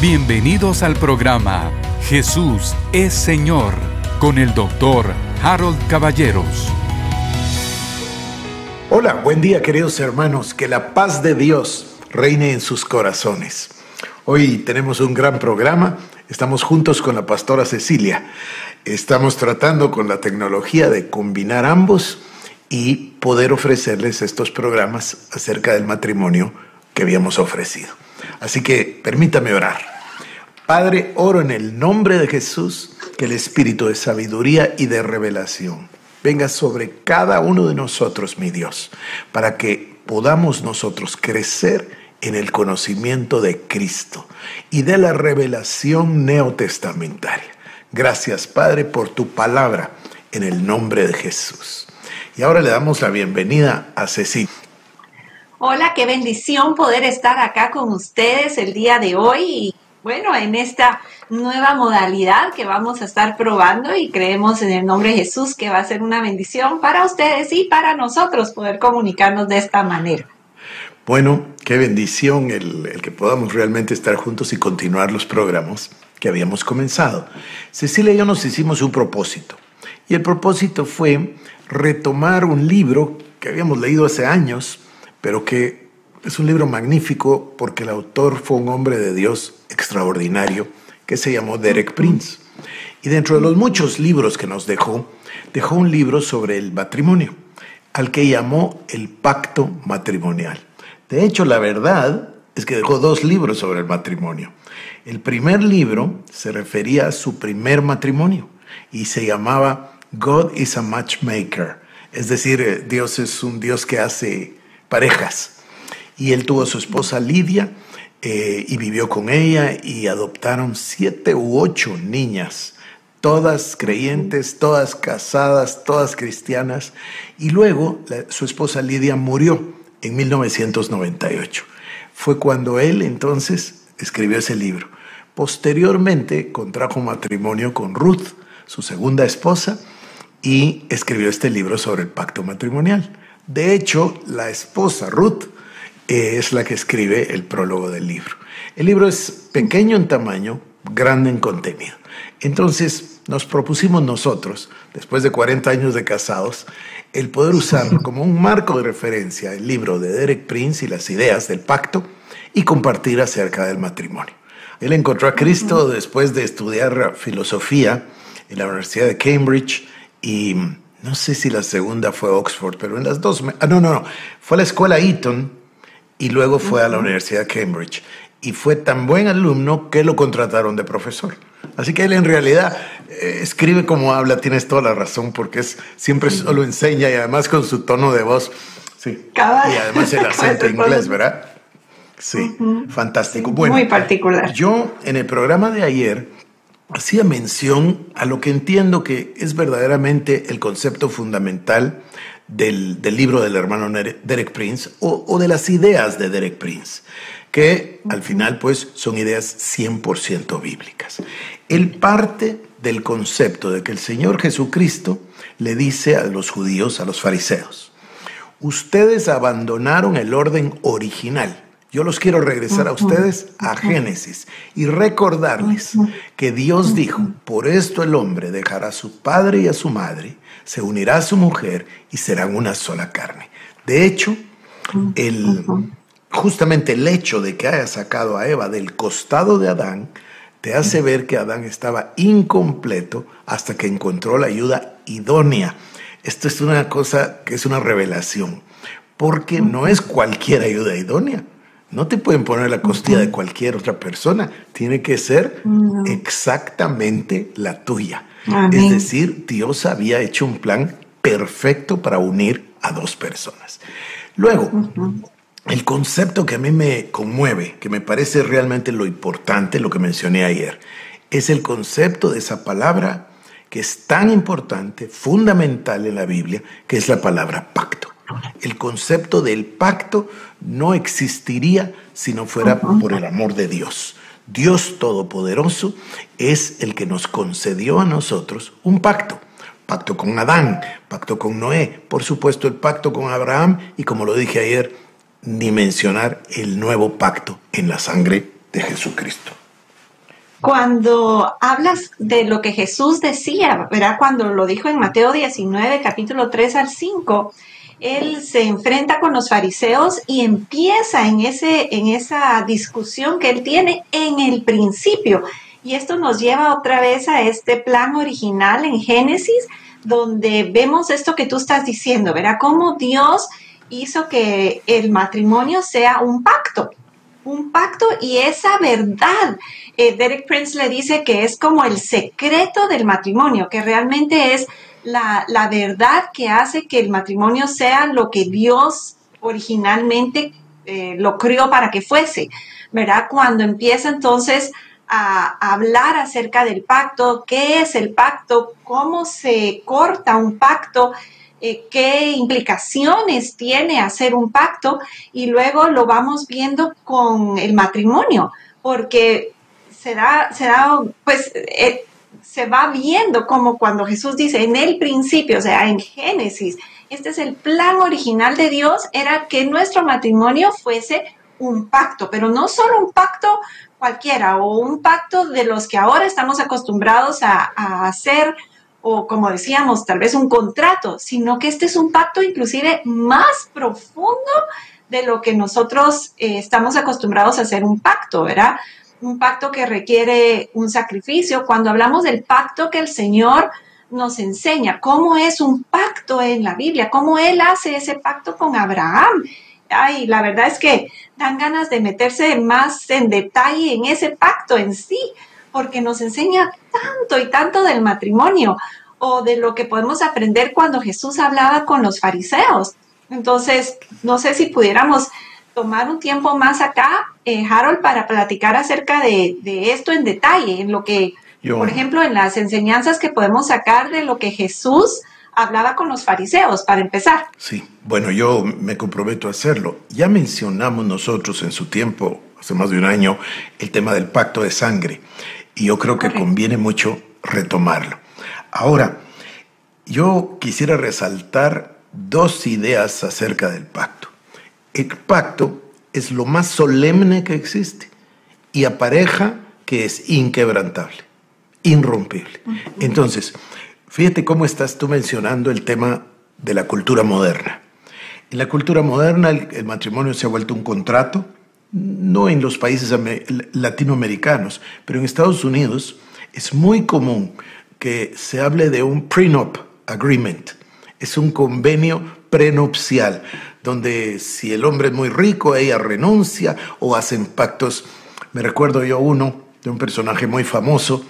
Bienvenidos al programa Jesús es Señor con el doctor Harold Caballeros. Hola, buen día queridos hermanos, que la paz de Dios reine en sus corazones. Hoy tenemos un gran programa, estamos juntos con la pastora Cecilia. Estamos tratando con la tecnología de combinar ambos y poder ofrecerles estos programas acerca del matrimonio que habíamos ofrecido. Así que permítame orar. Padre, oro en el nombre de Jesús que el espíritu de sabiduría y de revelación venga sobre cada uno de nosotros, mi Dios, para que podamos nosotros crecer en el conocimiento de Cristo y de la revelación neotestamentaria. Gracias, Padre, por tu palabra en el nombre de Jesús. Y ahora le damos la bienvenida a Cecilia. Hola, qué bendición poder estar acá con ustedes el día de hoy y bueno, en esta nueva modalidad que vamos a estar probando y creemos en el nombre de Jesús que va a ser una bendición para ustedes y para nosotros poder comunicarnos de esta manera. Bueno, qué bendición el, el que podamos realmente estar juntos y continuar los programas que habíamos comenzado. Cecilia y yo nos hicimos un propósito y el propósito fue retomar un libro que habíamos leído hace años, pero que es un libro magnífico porque el autor fue un hombre de Dios extraordinario que se llamó Derek Prince. Y dentro de los muchos libros que nos dejó, dejó un libro sobre el matrimonio, al que llamó el pacto matrimonial. De hecho, la verdad es que dejó dos libros sobre el matrimonio. El primer libro se refería a su primer matrimonio y se llamaba God is a Matchmaker, es decir, eh, Dios es un Dios que hace parejas. Y él tuvo a su esposa Lidia eh, y vivió con ella y adoptaron siete u ocho niñas, todas creyentes, todas casadas, todas cristianas. Y luego su esposa Lidia murió en 1998. Fue cuando él entonces escribió ese libro. Posteriormente contrajo matrimonio con Ruth, su segunda esposa, y escribió este libro sobre el pacto matrimonial. De hecho, la esposa Ruth es la que escribe el prólogo del libro. El libro es pequeño en tamaño, grande en contenido. Entonces nos propusimos nosotros, después de 40 años de casados, el poder usar como un marco de referencia el libro de Derek Prince y las ideas del pacto y compartir acerca del matrimonio. Él encontró a Cristo después de estudiar filosofía en la Universidad de Cambridge y no sé si la segunda fue Oxford, pero en las dos... Ah, no, no, no. Fue a la escuela Eton y luego fue a la Universidad de Cambridge. Y fue tan buen alumno que lo contrataron de profesor. Así que él en realidad eh, escribe como habla, tienes toda la razón, porque es, siempre solo enseña y además con su tono de voz. Sí. Y además el acento inglés, ¿verdad? Sí, fantástico. Bueno, muy particular. Yo en el programa de ayer hacía mención a lo que entiendo que es verdaderamente el concepto fundamental del, libro del hermano Derek Prince o, de las ideas de Derek Prince, que al final pues son ideas 100% bíblicas. Él parte del concepto de que el Señor Jesucristo le dice a los judíos, a los fariseos, ustedes abandonaron el orden original. Yo los quiero regresar a ustedes a Génesis y recordarles que Dios dijo, por esto el hombre dejará a su padre y a su madre se unirá a su mujer y serán una sola carne. De hecho, el, justamente el hecho de que haya sacado a Eva del costado de Adán te hace ver que Adán estaba incompleto hasta que encontró la ayuda idónea. Esto es una cosa que es una revelación, porque no es cualquier ayuda idónea. No te pueden poner la costilla de cualquier otra persona, tiene que ser exactamente la tuya. Es decir, Dios había hecho un plan perfecto para unir a dos personas. Luego, el concepto que a mí me conmueve, que me parece realmente lo importante, lo que mencioné ayer, es el concepto de esa palabra que es tan importante, fundamental en la Biblia, que es la palabra pacto. El concepto del pacto no existiría si no fuera por el amor de Dios. Dios Todopoderoso es el que nos concedió a nosotros un pacto. Pacto con Adán, pacto con Noé, por supuesto el pacto con Abraham y como lo dije ayer, ni mencionar el nuevo pacto en la sangre de Jesucristo. cuando hablas de lo que Jesús decía, ¿verdad? Cuando lo dijo en Mateo 19, capítulo 3 al 5, él se enfrenta con los fariseos y empieza en, ese, en esa discusión que él tiene en el principio. Y esto nos lleva otra vez a este plan original en Génesis, donde vemos esto que tú estás diciendo, ¿verdad? Cómo Dios hizo que el matrimonio sea un pacto, un pacto y esa verdad. Eh, Derek Prince le dice que es como el secreto del matrimonio, que realmente es la, verdad que hace que el matrimonio sea lo que Dios originalmente eh, lo creó para que fuese, ¿verdad? Cuando empieza entonces a, hablar acerca del pacto, qué es el pacto, cómo se corta un pacto, eh, qué implicaciones tiene hacer un pacto y luego lo vamos viendo con el matrimonio, porque se da, se da pues eh, se va viendo como cuando Jesús dice en el principio, o sea, en Génesis, este es el plan original de Dios, era que nuestro matrimonio fuese un pacto, pero no solo un pacto cualquiera o un pacto de los que ahora estamos acostumbrados a, hacer o como decíamos, tal vez un contrato, sino que este es un pacto inclusive más profundo de lo que nosotros eh, estamos acostumbrados a hacer un pacto, ¿verdad? Un pacto que requiere un sacrificio. Cuando hablamos del pacto que el Señor nos enseña, cómo es un pacto en la Biblia, cómo Él hace ese pacto con Abraham. Ay, la verdad es que dan ganas de meterse más en detalle en ese pacto en sí, porque nos enseña tanto y tanto del matrimonio o de lo que podemos aprender cuando Jesús hablaba con los fariseos. Entonces, no sé si pudiéramos tomar un tiempo más acá, eh, Harold, para platicar acerca de, esto en detalle, en lo que, por ejemplo, en las enseñanzas que podemos sacar de lo que Jesús hablaba con los fariseos, para empezar. Sí, bueno, yo me comprometo a hacerlo. Ya mencionamos nosotros en su tiempo, hace más de un año, el tema del pacto de sangre, y yo creo que conviene mucho retomarlo. Ahora, yo quisiera resaltar dos ideas acerca del pacto. El pacto es lo más solemne que existe y apareja que es inquebrantable, irrompible. Entonces, fíjate cómo estás tú mencionando el tema de la cultura moderna. En la cultura moderna el, matrimonio se ha vuelto un contrato, no en los países latinoamericanos, pero en Estados Unidos es muy común que se hable de un prenup agreement. Es un convenio prenupcial donde si el hombre es muy rico, ella renuncia o hacen pactos. Me recuerdo yo uno de un personaje muy famoso,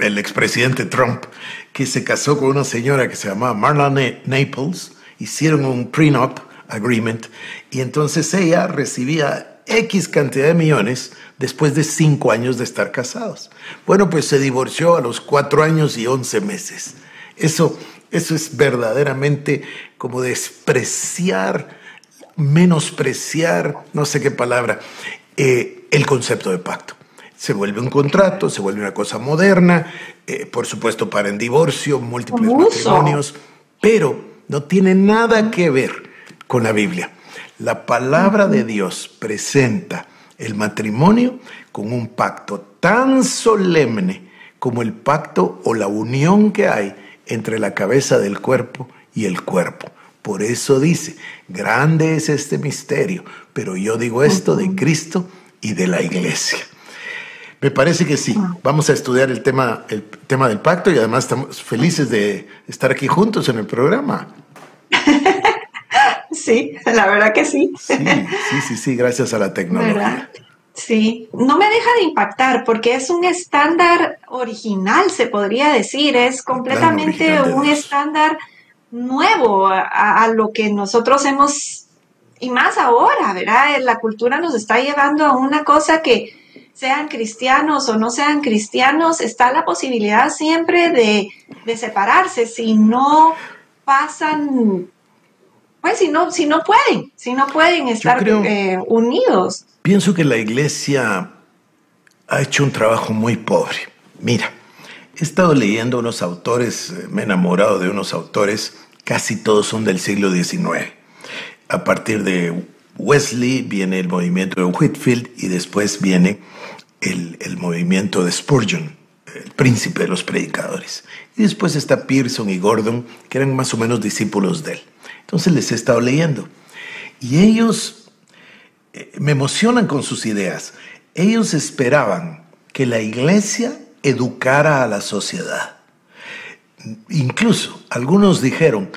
el expresidente Trump, que se casó con una señora que se llamaba Marla Naples, hicieron un prenup agreement y entonces ella recibía X cantidad de millones después de cinco años de estar casados. Bueno, pues se divorció a los cuatro años y once meses. Eso eso es verdaderamente como despreciar, menospreciar, no sé qué palabra, eh, el concepto de pacto. Se vuelve un contrato, se vuelve una cosa moderna, eh, por supuesto para en divorcio, múltiples matrimonios, pero no tiene nada que ver con la Biblia. La palabra de Dios presenta el matrimonio con un pacto tan solemne como el pacto o la unión que hay entre la cabeza del cuerpo y el cuerpo. Por eso dice, grande es este misterio, pero yo digo esto de Cristo y de la iglesia. Me parece que sí. Vamos a estudiar el tema, el tema del pacto y además estamos felices de estar aquí juntos en el programa. Sí, la verdad que sí. Sí, sí, sí, sí gracias a la tecnología. Sí, no me deja de impactar porque es un estándar original, se podría decir, es completamente un estándar nuevo a, lo que nosotros hemos, y más ahora, ¿verdad? La cultura nos está llevando a una cosa que sean cristianos o no sean cristianos, está la posibilidad siempre de, separarse si no pasan, pues si no, si no pueden, si no pueden estar eh, unidos. Pienso que la iglesia ha hecho un trabajo muy pobre. Mira, he estado leyendo unos autores, eh, me he enamorado de unos autores, casi todos son del siglo XIX. A partir de Wesley viene el movimiento de Whitfield y después viene el, el movimiento de Spurgeon, el príncipe de los predicadores. Y después está Pearson y Gordon, que eran más o menos discípulos de él. Entonces les he estado leyendo. Y ellos eh, me emocionan con sus ideas. Ellos esperaban que la iglesia educara a la sociedad. Incluso algunos dijeron,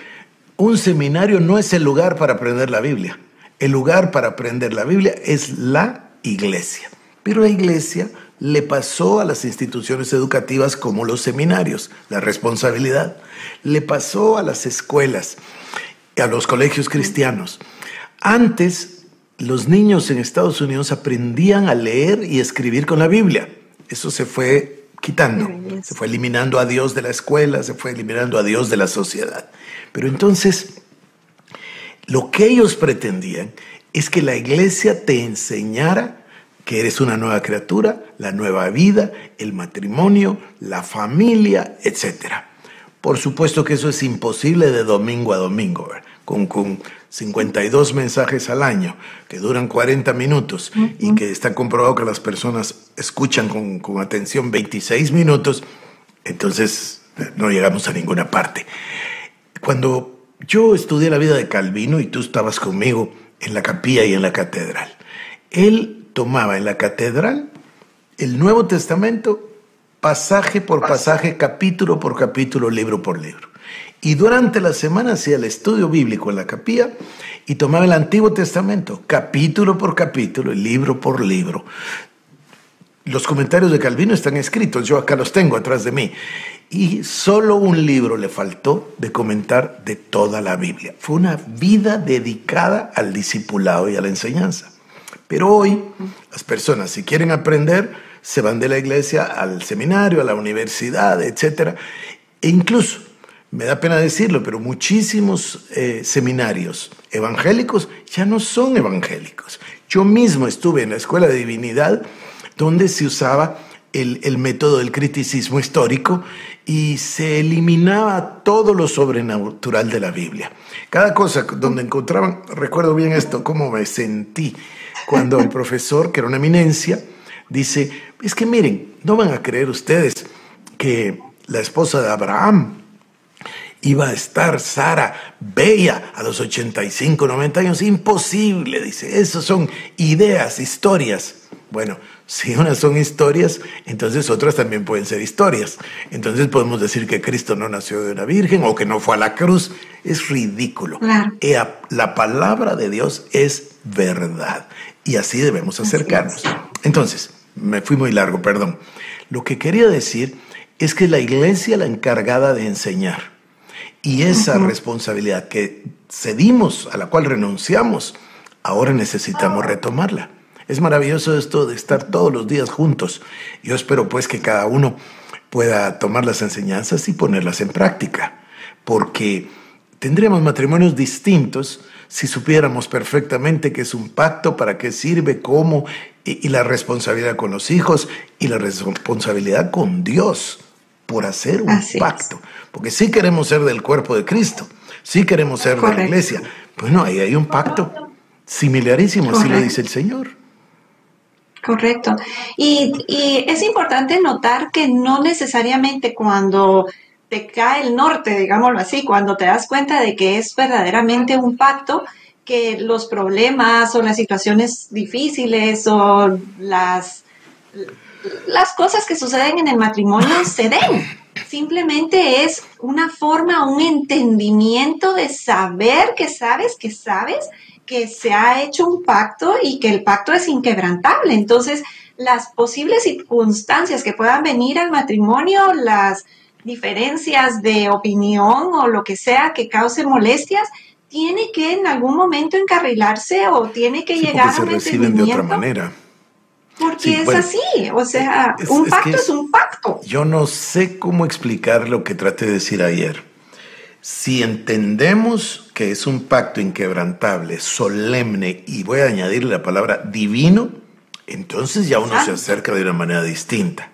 un seminario no es el lugar para aprender la Biblia. El lugar para aprender la Biblia es la iglesia. Pero la iglesia le pasó a las instituciones educativas como los seminarios, la responsabilidad. Le pasó a las escuelas, a los colegios cristianos. Antes, los niños en Estados Unidos aprendían a leer y escribir con la Biblia. Eso se fue quitando, se fue eliminando a Dios de la escuela, se fue eliminando a Dios de la sociedad. Pero entonces, lo que ellos pretendían es que la iglesia te enseñara que eres una nueva criatura, la nueva vida, el matrimonio, la familia, etc. Por supuesto que eso es imposible de domingo a domingo, con, con 52 mensajes al año que duran 40 minutos y que está comprobado que las personas escuchan con, con atención 26 minutos, entonces eh, no llegamos a ninguna parte. Cuando yo estudié la vida de Calvino y tú estabas conmigo en la capilla y en la catedral, él tomaba en la catedral el Nuevo Testamento pasaje por pasaje, capítulo por capítulo, libro por libro. Y durante la semana hacía el estudio bíblico en la capilla y tomaba el Antiguo Testamento, capítulo por capítulo, libro por libro. Los comentarios de Calvino están escritos, yo acá los tengo atrás de mí. Y solo un libro le faltó de comentar de toda la Biblia. Fue una vida dedicada al discipulado y a la enseñanza. Pero hoy las personas, si quieren aprender, se van de la iglesia al seminario, a la universidad, etc. E incluso, me da pena decirlo, pero muchísimos eh, seminarios evangélicos ya no son evangélicos. Yo mismo estuve en la Escuela de Divinidad donde se usaba el, el, método del criticismo histórico y se eliminaba todo lo sobrenatural de la Biblia. Cada cosa donde encontraban, recuerdo bien esto, cómo me sentí cuando el profesor, que era una eminencia, dice, es que miren, no van a creer ustedes que la esposa de Abraham iba a estar Sara bella a los 85, 90 años. Imposible, dice. Esas son ideas, historias. Bueno, si unas son historias, entonces otras también pueden ser historias. Entonces podemos decir que Cristo no nació de una virgen o que no fue a la cruz. Es ridículo. La palabra de Dios es verdad y así debemos acercarnos. Entonces, me fui muy largo, perdón. Lo que quería decir es que la iglesia la encargada de enseñar y esa responsabilidad que cedimos, a la cual renunciamos, ahora necesitamos retomarla. Es maravilloso esto de estar todos los días juntos. Yo espero pues que cada uno pueda tomar las enseñanzas y ponerlas en práctica, porque tendríamos matrimonios distintos si supiéramos perfectamente que es un pacto, para qué sirve, cómo, y, la responsabilidad con los hijos y la responsabilidad con Dios por hacer un pacto. Porque sí queremos ser del cuerpo de Cristo, sí queremos ser de la iglesia. Bueno, ahí hay un pacto similarísimo, así lo dice el Señor. Correcto. Y, y, es importante notar que no necesariamente cuando te cae el norte, digámoslo así, cuando te das cuenta de que es verdaderamente un pacto, que los problemas o las situaciones difíciles o las, las cosas que suceden en el matrimonio se den. Simplemente es una forma, un entendimiento de saber que sabes, que sabes que se ha hecho un pacto y que el pacto es inquebrantable. Entonces, las posibles circunstancias que puedan venir al matrimonio, las diferencias de opinión o lo que sea que cause molestias, tiene que en algún momento encarrilarse o tiene que llegar a un reciben de otra manera. Porque es así, o sea, un pacto es, un pacto. Yo no sé cómo explicar lo que traté de decir ayer. Si entendemos que es un pacto inquebrantable, solemne, y voy a añadir la palabra divino, entonces ya uno se acerca de una manera distinta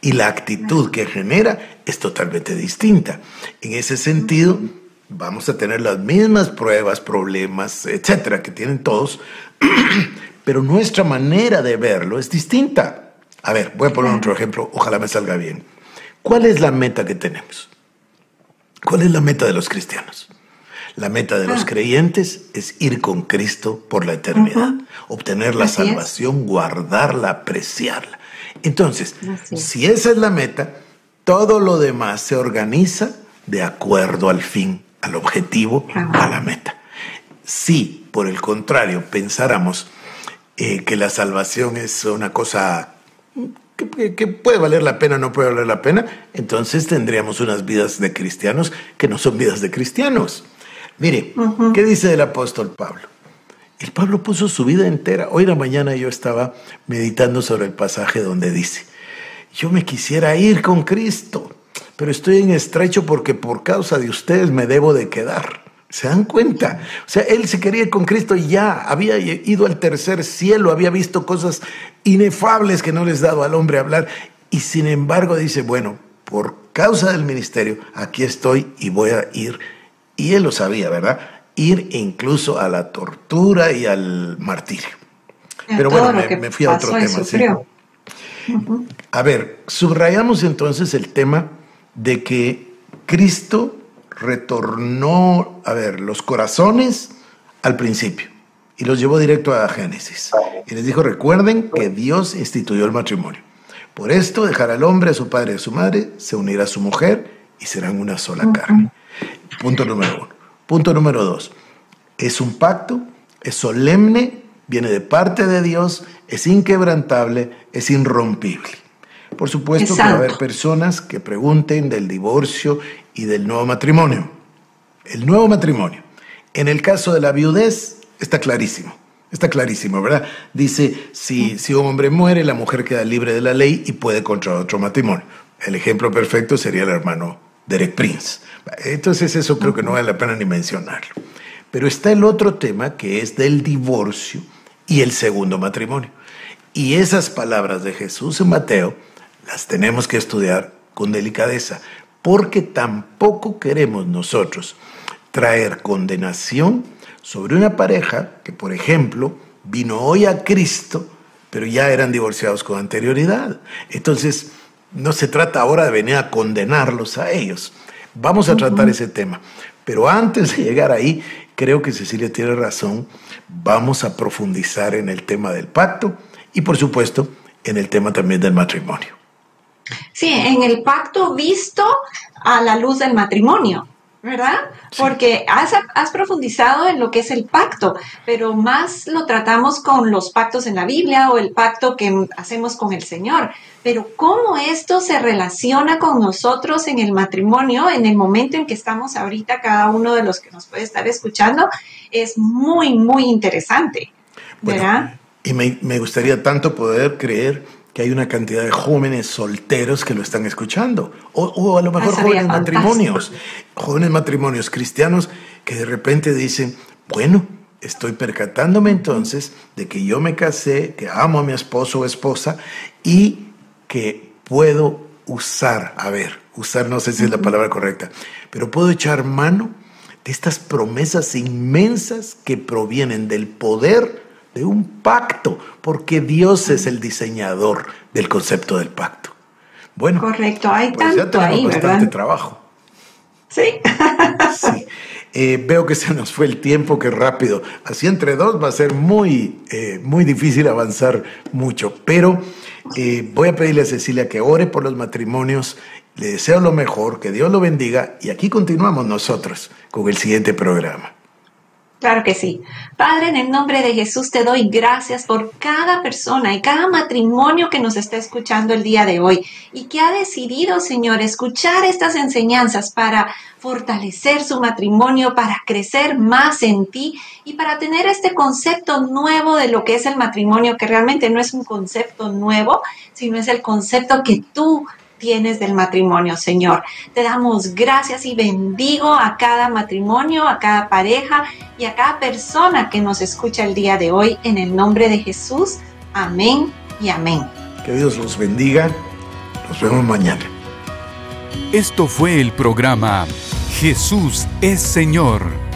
y la actitud que genera es totalmente distinta. En ese sentido, vamos a tener las mismas pruebas, problemas, etcétera, que tienen todos, pero nuestra manera de verlo es distinta. A ver, voy a poner otro ejemplo, ojalá me salga bien. ¿Cuál es la meta que tenemos? ¿Cuál es la meta de los cristianos? La meta de los ah. creyentes es ir con Cristo por la eternidad, obtener la salvación, guardarla, apreciarla. Entonces, si esa es la meta, todo lo demás se organiza de acuerdo al fin, al objetivo, a la meta. Si, por el contrario, pensáramos eh, que la salvación es una cosa que, puede valer la pena, no puede valer la pena, entonces tendríamos unas vidas de cristianos que no son vidas de cristianos. Mire, ¿qué dice el apóstol Pablo? El Pablo puso su vida entera. Hoy en la mañana yo estaba meditando sobre el pasaje donde dice, yo me quisiera ir con Cristo, pero estoy en estrecho porque por causa de ustedes me debo de quedar. ¿Se dan cuenta? O sea, él se quería ir con Cristo y ya había ido al tercer cielo, había visto cosas inefables que no les dado al hombre hablar. Y sin embargo dice, bueno, por causa del ministerio, aquí estoy y voy a ir y él lo sabía, ¿verdad? Ir incluso a la tortura y al martirio. Pero bueno, me, fui a otro tema. ¿sí? A ver, subrayamos entonces el tema de que Cristo retornó, a ver, los corazones al principio y los llevó directo a Génesis. Y les dijo, recuerden que Dios instituyó el matrimonio. Por esto dejará al hombre a su padre y a su madre, se unirá a su mujer y serán una sola carne. Punto número uno. Punto número dos. Es un pacto, es solemne, viene de parte de Dios, es inquebrantable, es irrompible. Por supuesto que va a haber personas que pregunten del divorcio y del nuevo matrimonio. El nuevo matrimonio. En el caso de la viudez está clarísimo. Está clarísimo, ¿verdad? Dice, si, si un hombre muere, la mujer queda libre de la ley y puede contraer otro matrimonio. El ejemplo perfecto sería el hermano Derek Prince. Entonces eso creo que no vale la pena ni mencionarlo. Pero está el otro tema que es del divorcio y el segundo matrimonio. Y esas palabras de Jesús en Mateo las tenemos que estudiar con delicadeza, porque tampoco queremos nosotros traer condenación sobre una pareja que, por ejemplo, vino hoy a Cristo, pero ya eran divorciados con anterioridad. Entonces, no se trata ahora de venir a condenarlos a ellos. Vamos a tratar ese tema. Pero antes de llegar ahí, creo que Cecilia tiene razón. Vamos a profundizar en el tema del pacto y, por supuesto, en el tema también del matrimonio. Sí, en el pacto visto a la luz del matrimonio. ¿verdad? Porque has, has, profundizado en lo que es el pacto, pero más lo tratamos con los pactos en la Biblia o el pacto que hacemos con el Señor. Pero cómo esto se relaciona con nosotros en el matrimonio, en el momento en que estamos ahorita, cada uno de los que nos puede estar escuchando, es muy, muy interesante. ¿verdad? y me, me gustaría tanto poder creer que hay una cantidad de jóvenes solteros que lo están escuchando, o, a lo mejor jóvenes matrimonios, jóvenes matrimonios cristianos que de repente dicen, bueno, estoy percatándome entonces de que yo me casé, que amo a mi esposo o esposa y que puedo usar, a ver, usar no sé si es la palabra correcta, pero puedo echar mano de estas promesas inmensas que provienen del poder de un pacto, porque Dios es el diseñador del concepto del pacto. Bueno, correcto, hay pues tanto ya tenemos bastante trabajo. Sí. sí. Eh, veo que se nos fue el tiempo, que rápido. Así entre dos va a ser muy, eh, muy difícil avanzar mucho. Pero eh, voy a pedirle a Cecilia que ore por los matrimonios. Le deseo lo mejor, que Dios lo bendiga. Y aquí continuamos nosotros con el siguiente programa. Claro que sí. Padre, en el nombre de Jesús te doy gracias por cada persona y cada matrimonio que nos está escuchando el día de hoy y que ha decidido, Señor, escuchar estas enseñanzas para fortalecer su matrimonio, para crecer más en ti y para tener este concepto nuevo de lo que es el matrimonio, que realmente no es un concepto nuevo, sino es el concepto que tú tienes del matrimonio, Señor. Te damos gracias y bendigo a cada matrimonio, a cada pareja y a cada persona que nos escucha el día de hoy en el nombre de Jesús. Amén y amén. Que Dios los bendiga. Nos vemos mañana. Esto fue el programa Jesús es Señor